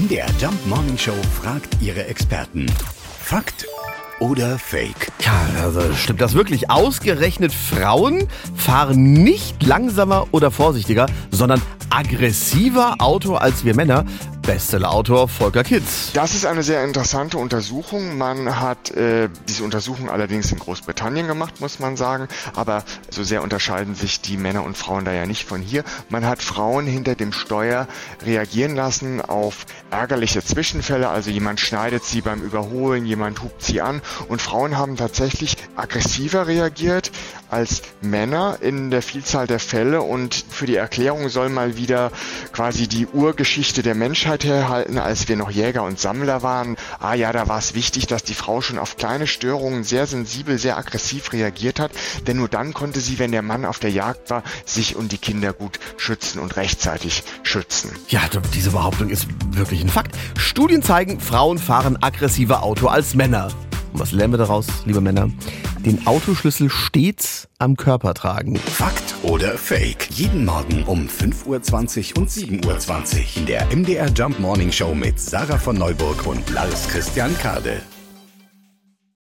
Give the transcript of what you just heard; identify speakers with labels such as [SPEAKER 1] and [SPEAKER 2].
[SPEAKER 1] MDR Jump Morning Show fragt ihre Experten. Fakt oder Fake?
[SPEAKER 2] Ja, also stimmt das wirklich? Ausgerechnet Frauen fahren nicht langsamer oder vorsichtiger, sondern aggressiver Auto als wir Männer. Bestsellerautor Volker Kitz.
[SPEAKER 3] Das ist eine sehr interessante Untersuchung. Man hat äh, diese Untersuchung allerdings in Großbritannien gemacht, muss man sagen. Aber so sehr unterscheiden sich die Männer und Frauen da ja nicht von hier. Man hat Frauen hinter dem Steuer reagieren lassen auf ärgerliche Zwischenfälle. Also jemand schneidet sie beim Überholen, jemand hupt sie an. Und Frauen haben tatsächlich aggressiver reagiert als Männer in der Vielzahl der Fälle. Und für die Erklärung soll mal wieder quasi die Urgeschichte der Menschheit herhalten, als wir noch Jäger und Sammler waren. Ah ja, da war es wichtig, dass die Frau schon auf kleine Störungen sehr sensibel, sehr aggressiv reagiert hat, denn nur dann konnte sie, wenn der Mann auf der Jagd war, sich und die Kinder gut schützen und rechtzeitig schützen.
[SPEAKER 2] Ja, diese Behauptung ist wirklich ein Fakt. Studien zeigen, Frauen fahren aggressiver Auto als Männer. Was lernen wir daraus, liebe Männer? Den Autoschlüssel stets am Körper tragen.
[SPEAKER 1] Fakt oder Fake? Jeden Morgen um 5.20 Uhr und 7.20 Uhr in der MDR Jump Morning Show mit Sarah von Neuburg und Lars Christian Kade.